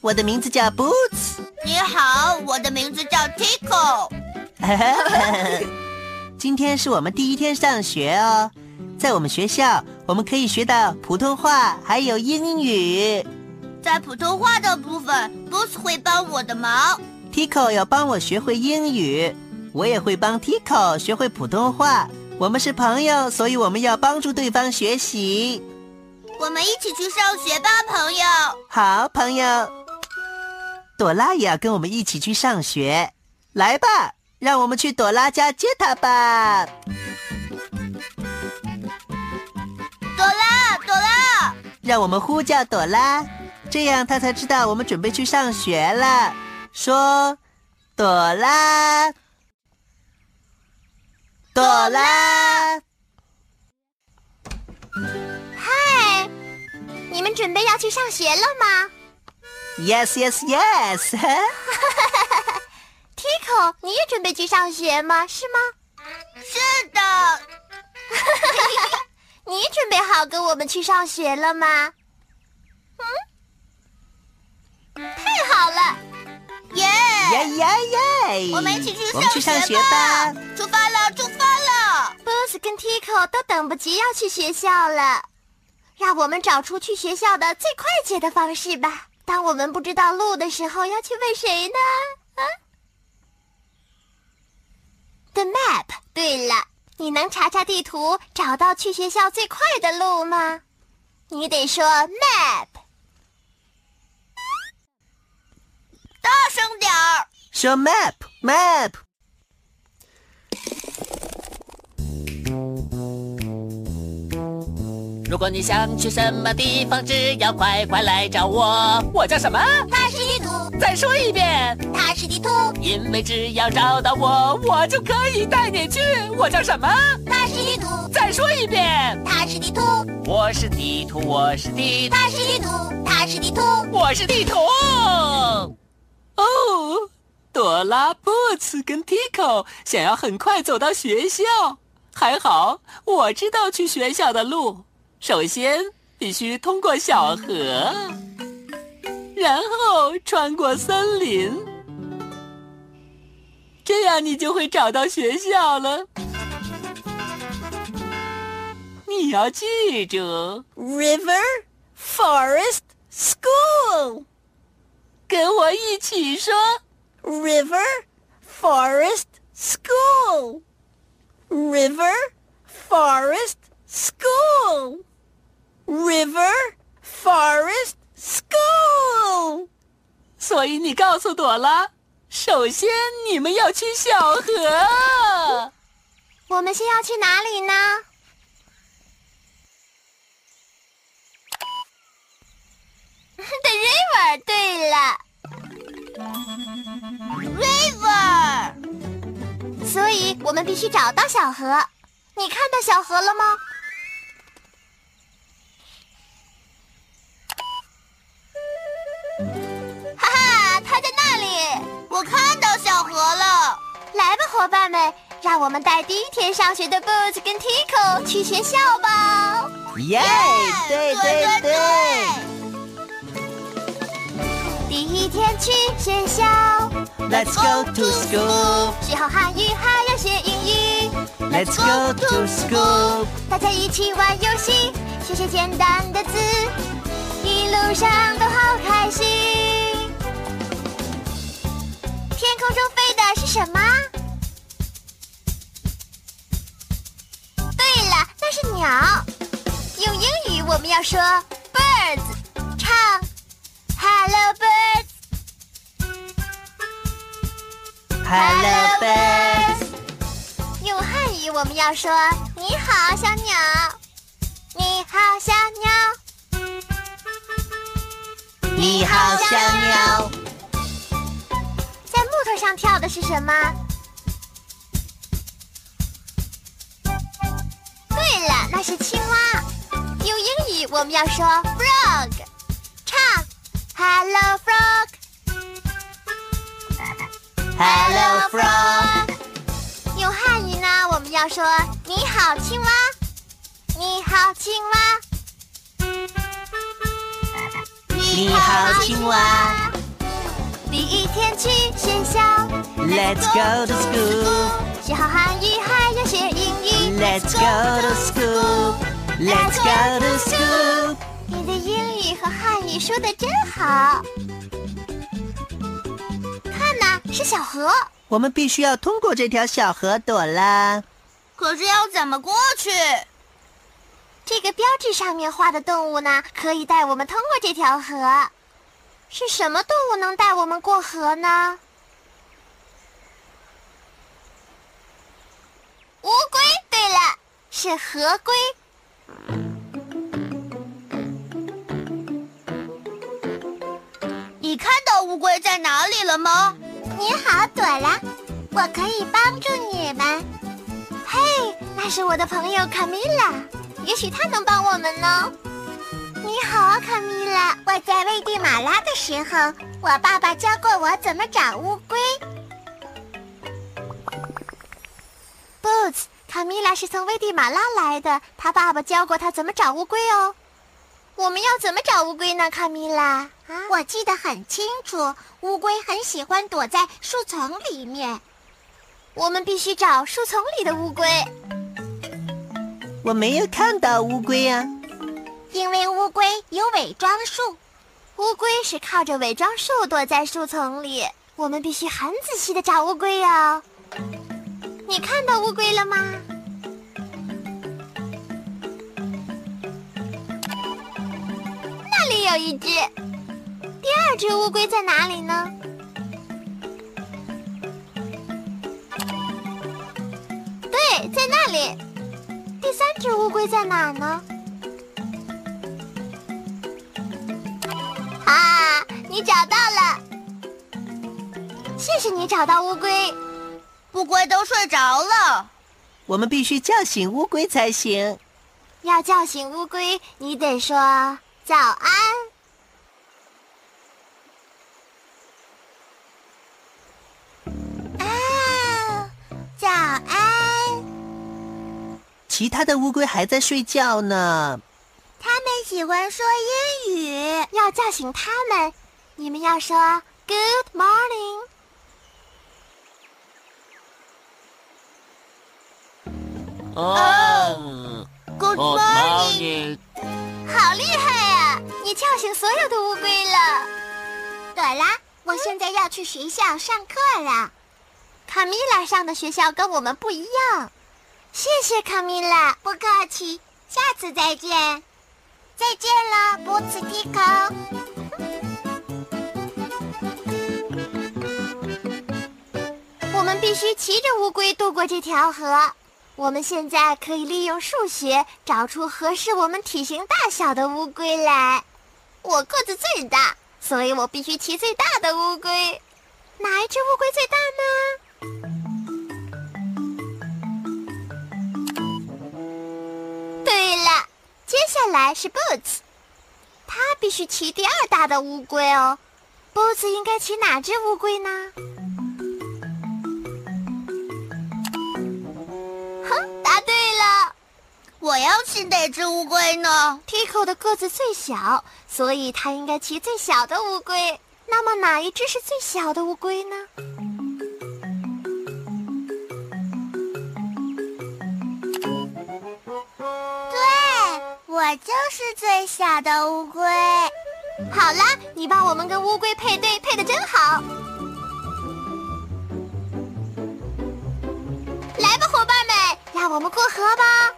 我的名字叫 Boots。你好，我的名字叫 Tico。今天是我们第一天上学哦，在我们学校，我们可以学到普通话，还有英语。在普通话的部分，Boots 会帮我的忙，Tico 要帮我学会英语，我也会帮 Tico 学会普通话。我们是朋友，所以我们要帮助对方学习。我们一起去上学吧，朋友。好，朋友。朵拉也要跟我们一起去上学，来吧，让我们去朵拉家接她吧。朵拉，朵拉，让我们呼叫朵拉，这样她才知道我们准备去上学了。说，朵拉，朵拉。你们准备要去上学了吗？Yes, yes, yes. Tico，你也准备去上学吗？是吗？是的。你准备好跟我们去上学了吗？嗯，太好了！耶耶耶耶！我们一起去我们去上学吧！出发了，出发了！Boss 跟 Tico 都等不及要去学校了。让我们找出去学校的最快捷的方式吧。当我们不知道路的时候，要去问谁呢？啊？The map。对了，你能查查地图，找到去学校最快的路吗？你得说 map。大声点儿。说 map，map。如果你想去什么地方，只要快快来找我。我叫什么？踏实地图。再说一遍。踏实地图。因为只要找到我，我就可以带你去。我叫什么？踏实地图。再说一遍。踏实地图。我是地图，我是地。踏实地图。踏实地图。我是地图。哦，朵拉、布茨跟 Tico 想要很快走到学校，还好我知道去学校的路。首先必须通过小河，然后穿过森林，这样你就会找到学校了。你要记住：river, forest, school。跟我一起说：river, forest, school。river, forest, school。River, forest, school。所以你告诉朵拉，首先你们要去小河。我们先要去哪里呢？The river。对了，river。所以我们必须找到小河。你看到小河了吗？我看到小河了，来吧，伙伴们，让我们带第一天上学的 Boots 跟 Tico 去学校吧！耶，对对对！第一天去学校，Let's go to school，学好汉语还要学英语，Let's go to school，大家一起玩游戏，学些简单的字，一路上都好开心。天空中飞的是什么？对了那是鸟。用英语我们要说 birds 唱。Hello birds hello birds 用汉语我们要说你好小鸟。你好小鸟。你好小鸟。在木头上跳的是什么？对了，那是青蛙。用英语我们要说 frog，唱 Hello frog。Hello frog，用汉语呢，我们要说你好青蛙，你好青蛙，你好青蛙。第一天去学校 Let's go to school，学好汉语还要学英语 Let's go to school, let's go to school. 你的英语和汉语说的真好。看呐，是小河。我们必须要通过这条小河，朵拉。可是要怎么过去？这个标志上面画的动物呢，可以带我们通过这条河。是什么动物能带我们过河呢？乌龟。对了，是河龟。你看到乌龟在哪里了吗？你好，朵拉，我可以帮助你们。嘿，那是我的朋友卡米拉，也许他能帮我们呢。你好啊，卡米拉。我在危地马拉的时候，我爸爸教过我怎么找乌龟。Boots，卡米拉是从危地马拉来的，他爸爸教过他怎么找乌龟哦。我们要怎么找乌龟呢，卡米拉？啊，我记得很清楚，乌龟很喜欢躲在树丛里面。我们必须找树丛里的乌龟，我没有看到乌龟啊。因为乌龟有伪装术。乌龟是靠着伪装术躲在树丛里。我们必须很仔细的找乌龟哦。你看到乌龟了吗？那里有一只。第二只乌龟在哪里呢？对，在那里。第三只乌龟在哪儿呢？啊，你找到了！谢谢你找到乌龟。乌龟都睡着了。我们必须叫醒乌龟才行。要叫醒乌龟，你得说早安。其他的乌龟还在睡觉呢。他们喜欢说英语，要叫醒他们。你们要说 Good morning。哦 Good morning。好厉害啊！你叫醒所有的乌龟了。朵拉，我现在要去学校上课了。卡米拉上的学校跟我们不一样。谢谢卡米拉，不客气，下次再见。再见了，波茨蒂克。我们必须骑着乌龟渡过这条河。我们现在可以利用数学找出合适我们体型大小的乌龟来。我个子最大，所以我必须骑最大的乌龟。哪一只乌龟最大呢？接下来是 Boots，他必须骑第二大的乌龟哦。Boots 应该骑哪只乌龟呢？哼，答对了。我要骑哪只乌龟呢？Tico 的个子最小，所以他应该骑最小的乌龟。那么哪一只是最小的乌龟呢？我就是最小的乌龟。好啦，你把我们跟乌龟配对配的真好。来吧，伙伴们，让我们过河吧。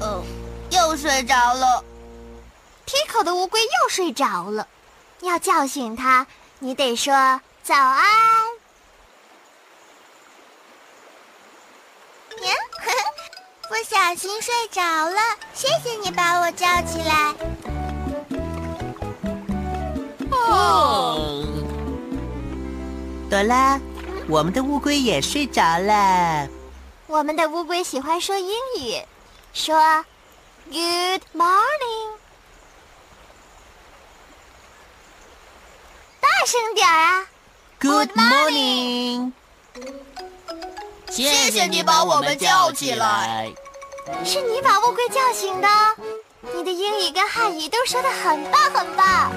哦。又睡着了，劈口的乌龟又睡着了，要叫醒它，你得说早安。小心睡着了，谢谢你把我叫起来。哦，朵拉，我们的乌龟也睡着了。我们的乌龟喜欢说英语，说 “Good morning”，大声点啊 Good morning，谢谢你把我们叫起来。是你把乌龟叫醒的。你的英语跟汉语都说的很棒很棒。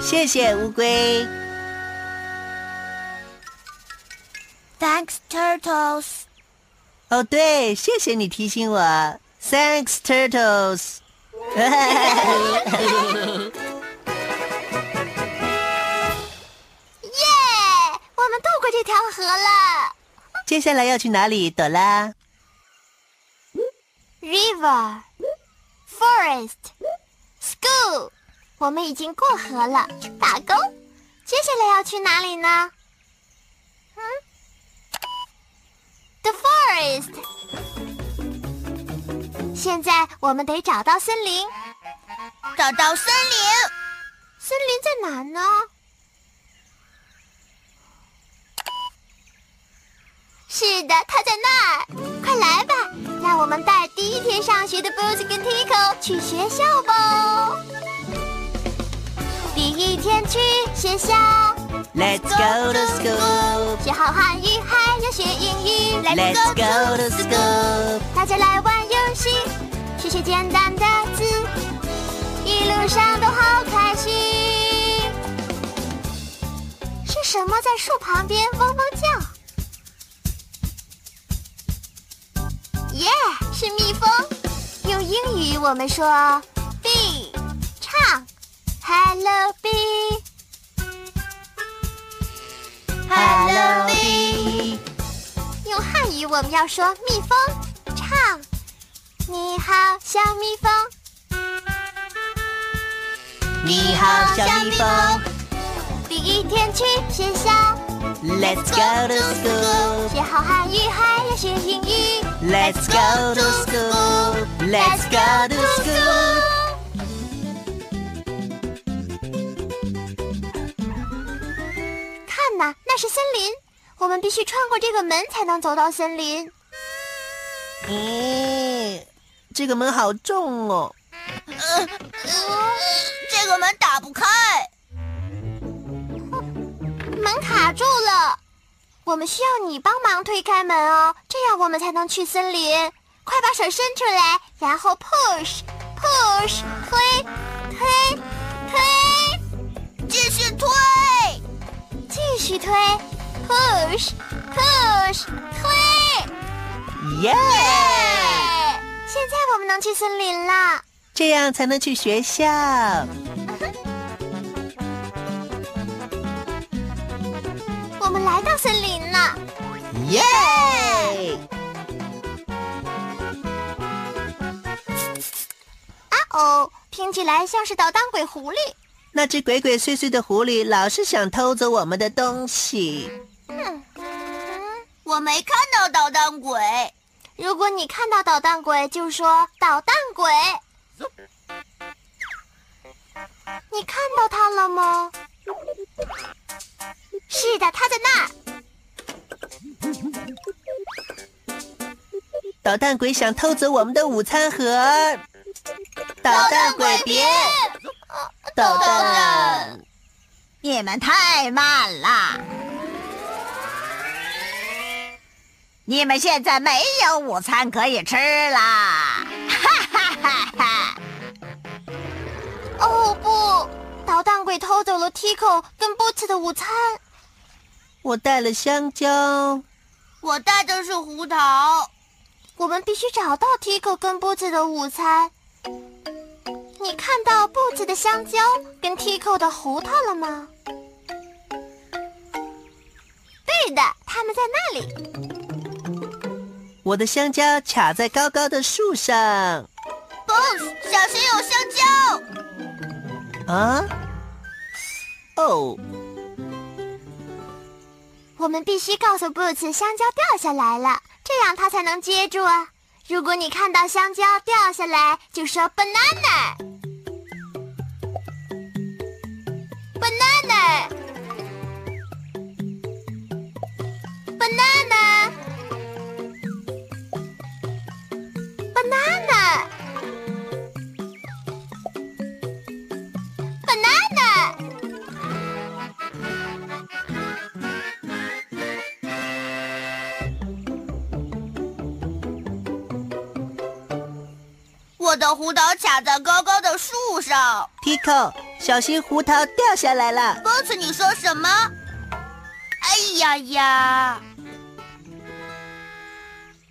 谢谢乌龟。Thanks, turtles。哦，对，谢谢你提醒我。Thanks, turtles。耶！我们渡过这条河了。接下来要去哪里，朵拉？River, forest, school。我们已经过河了，打工。接下来要去哪里呢？嗯，The forest。现在我们得找到森林。找到森林。森林在哪呢？是的，他在那儿。快来吧，让我们带第一天上学的 Boots 跟 Tico 去学校吧。第一天去学校 Let's go to school. 学好汉语，还要学英语。Let's go to school. 大家来玩游戏，学学简单的字，一路上都好开心。是什么在树旁边嗡嗡叫？是蜜蜂。用英语我们说 bee，唱 Hello bee。Hello, bee. 用汉语我们要说蜜蜂，唱你好，小蜜蜂。你好，小蜜蜂。第一天去学校，Let's go to school. 学好汉语，还要学英语。Let's go to school. Let's go to school. 看呐，那是森林，我们必须穿过这个门才能走到森林。咦，这个门好重哦。这个门打不开，门卡住了。我们需要你帮忙推开门哦，这样我们才能去森林。快把手伸出来，然后 push push 推推推，继续推，继续推 push push 推。耶、耶！现在我们能去森林了。这样才能去学校。们来到森林了。耶、啊哦，听起来像是捣蛋鬼狐狸。那只鬼鬼祟祟的狐狸老是想偷走我们的东西。嗯，我没看到捣蛋鬼。如果你看到捣蛋鬼，就说捣蛋鬼。你看到他了吗？是的，他在那儿。捣蛋鬼想偷走我们的午餐盒。捣蛋鬼别！捣蛋！你们太慢了！你们现在没有午餐可以吃啦！哈哈哈哈！哦蛋鬼偷走了 Tico 跟 Boots 的午餐。我带了香蕉。我带的是胡桃。我们必须找到 Tico 跟 Boots 的午餐。你看到 Boots 的香蕉跟 Tico 的胡桃了吗？对的，他们在那里。我的香蕉卡在高高的树上。Boots，小心有香蕉！啊？哦，我们必须告诉 Boots 香蕉掉下来了，这样他才能接住啊。如果你看到香蕉掉下来，就说。banana。banana。banana。的胡桃卡在高高的树上。Tico，小心胡桃掉下来了。波茨，你说什么？哎呀呀！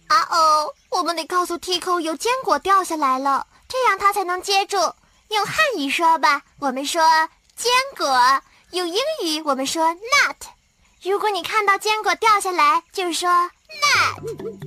啊哦，我们得告诉 Tico 有坚果掉下来了，这样他才能接住。用汉语说吧，我们说坚果；用英语我们说 nut。如果你看到坚果掉下来，就说。nut。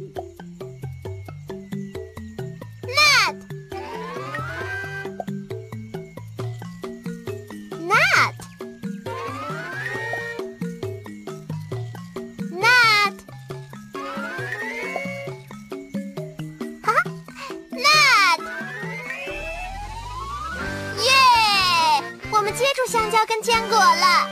香蕉跟坚果了。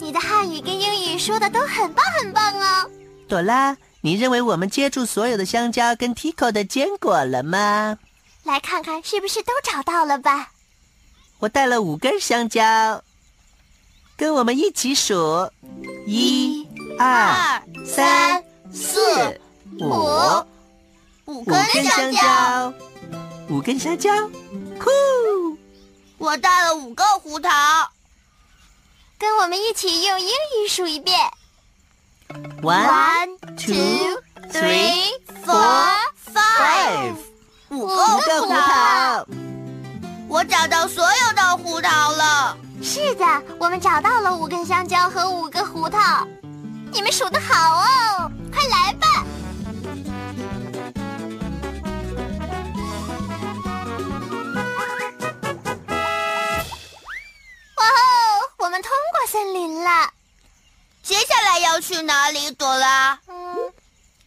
你的汉语跟英语说的都很棒很棒哦。朵拉，你认为我们接住所有的香蕉跟 Tico 的坚果了吗？来看看是不是都找到了吧？我带了五根香蕉，跟我们一起数：一、二、三、四、五，五根香蕉，五根香蕉，酷！我带了五个胡桃。跟我们一起用英语数一遍 One, two, three, four, five，五五个胡桃。我找到所有的胡桃了。是的，我们找到了五根香蕉和五个胡桃。你们数得好哦，快来吧！们通过森林了。接下来要去哪里，朵拉？嗯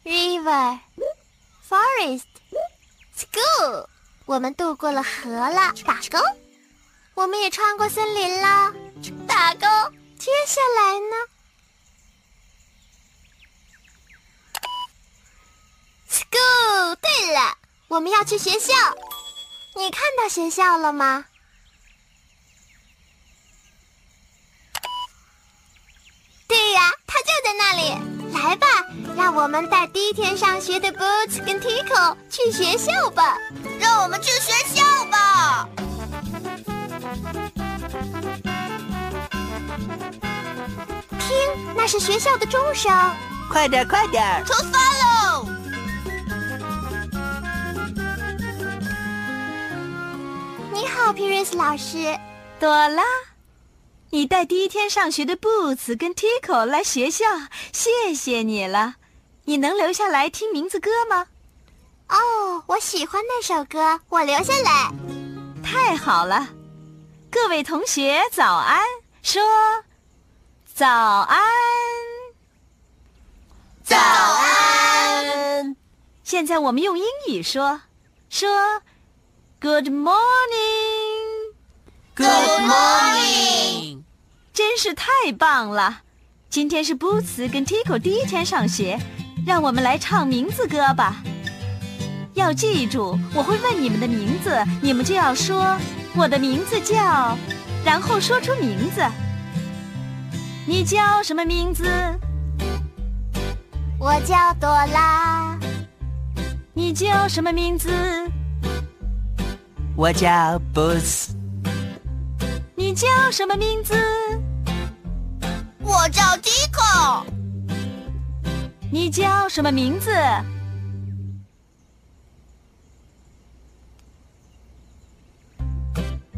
，river, forest, school。我们渡过了河了，打勾。我们也穿过森林了，打勾。接下来呢？school。对了，我们要去学校。你看到学校了吗？我们带第一天上学的 Boots 跟 Tico 去学校吧。让我们去学校吧。听，那是学校的钟声。快点，快点！出发喽！你好，Piris 老师。朵拉，你带第一天上学的 Boots 跟 Tico 来学校，谢谢你了。你能留下来听名字歌吗？哦，我喜欢那首歌，我留下来。太好了，各位同学早安，说早安。早安。现在我们用英语说，说 Good morning。Good morning 真是太棒了！今天是 Boots 跟 Tico 第一天上学，让我们来唱名字歌吧。要记住，我会问你们的名字，你们就要说我的名字叫，然后说出名字。你叫什么名字？我叫朵拉。你叫什么名字？我叫 Boots，你叫什么名字？我叫 Tico。你叫什么名字？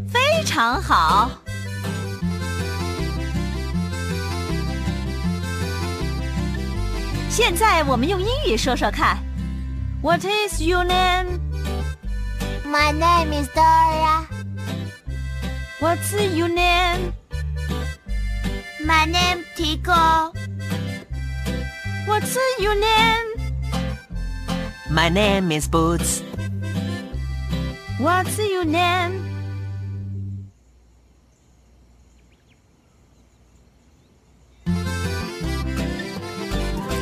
非常好。现在我们用英语说说看。What is your name? My name is Dora. What's your name? My name Tico. What's your name? My name is Boots. What's your name?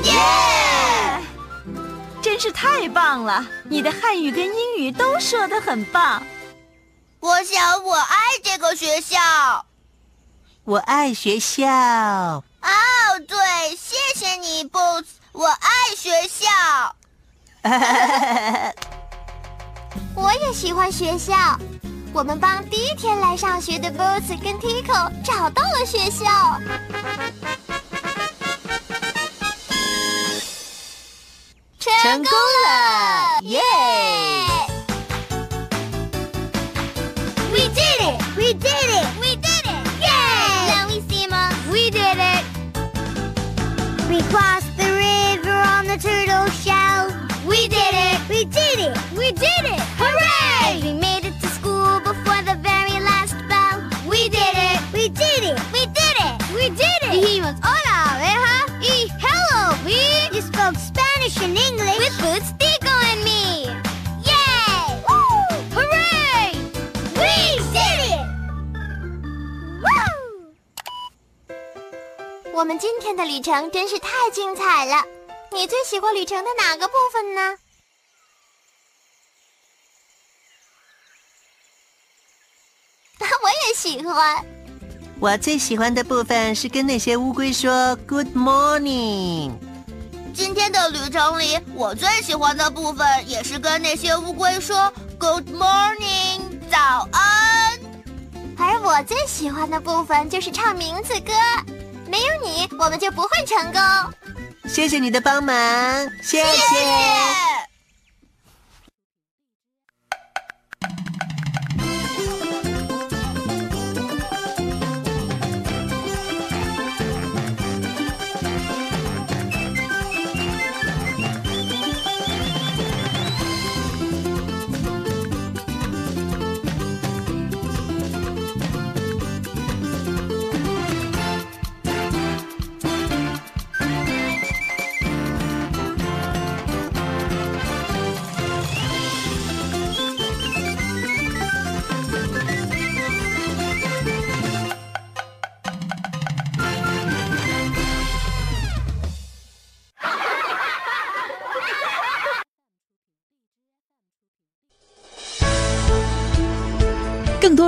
Yeah! 真是太棒了！你的汉语跟英语都说得很棒。我想我爱这个学校。我爱学校。哦，对，谢谢你，Boots。我爱学校。我也喜欢学校。我们帮第一天来上学的 Boots 跟 Tico 找到了学校。成功了！耶！We did it! We did class. 我们今天的旅程真是太精彩了。你最喜欢旅程的哪个部分呢？我也喜欢。我最喜欢的部分是跟那些乌龟说 “Good morning”。今天的旅程里，我最喜欢的部分也是跟那些乌龟说 “Good morning”，早安。而我最喜欢的部分就是唱名字歌。没有你，我们就不会成功。谢谢你的帮忙，谢谢。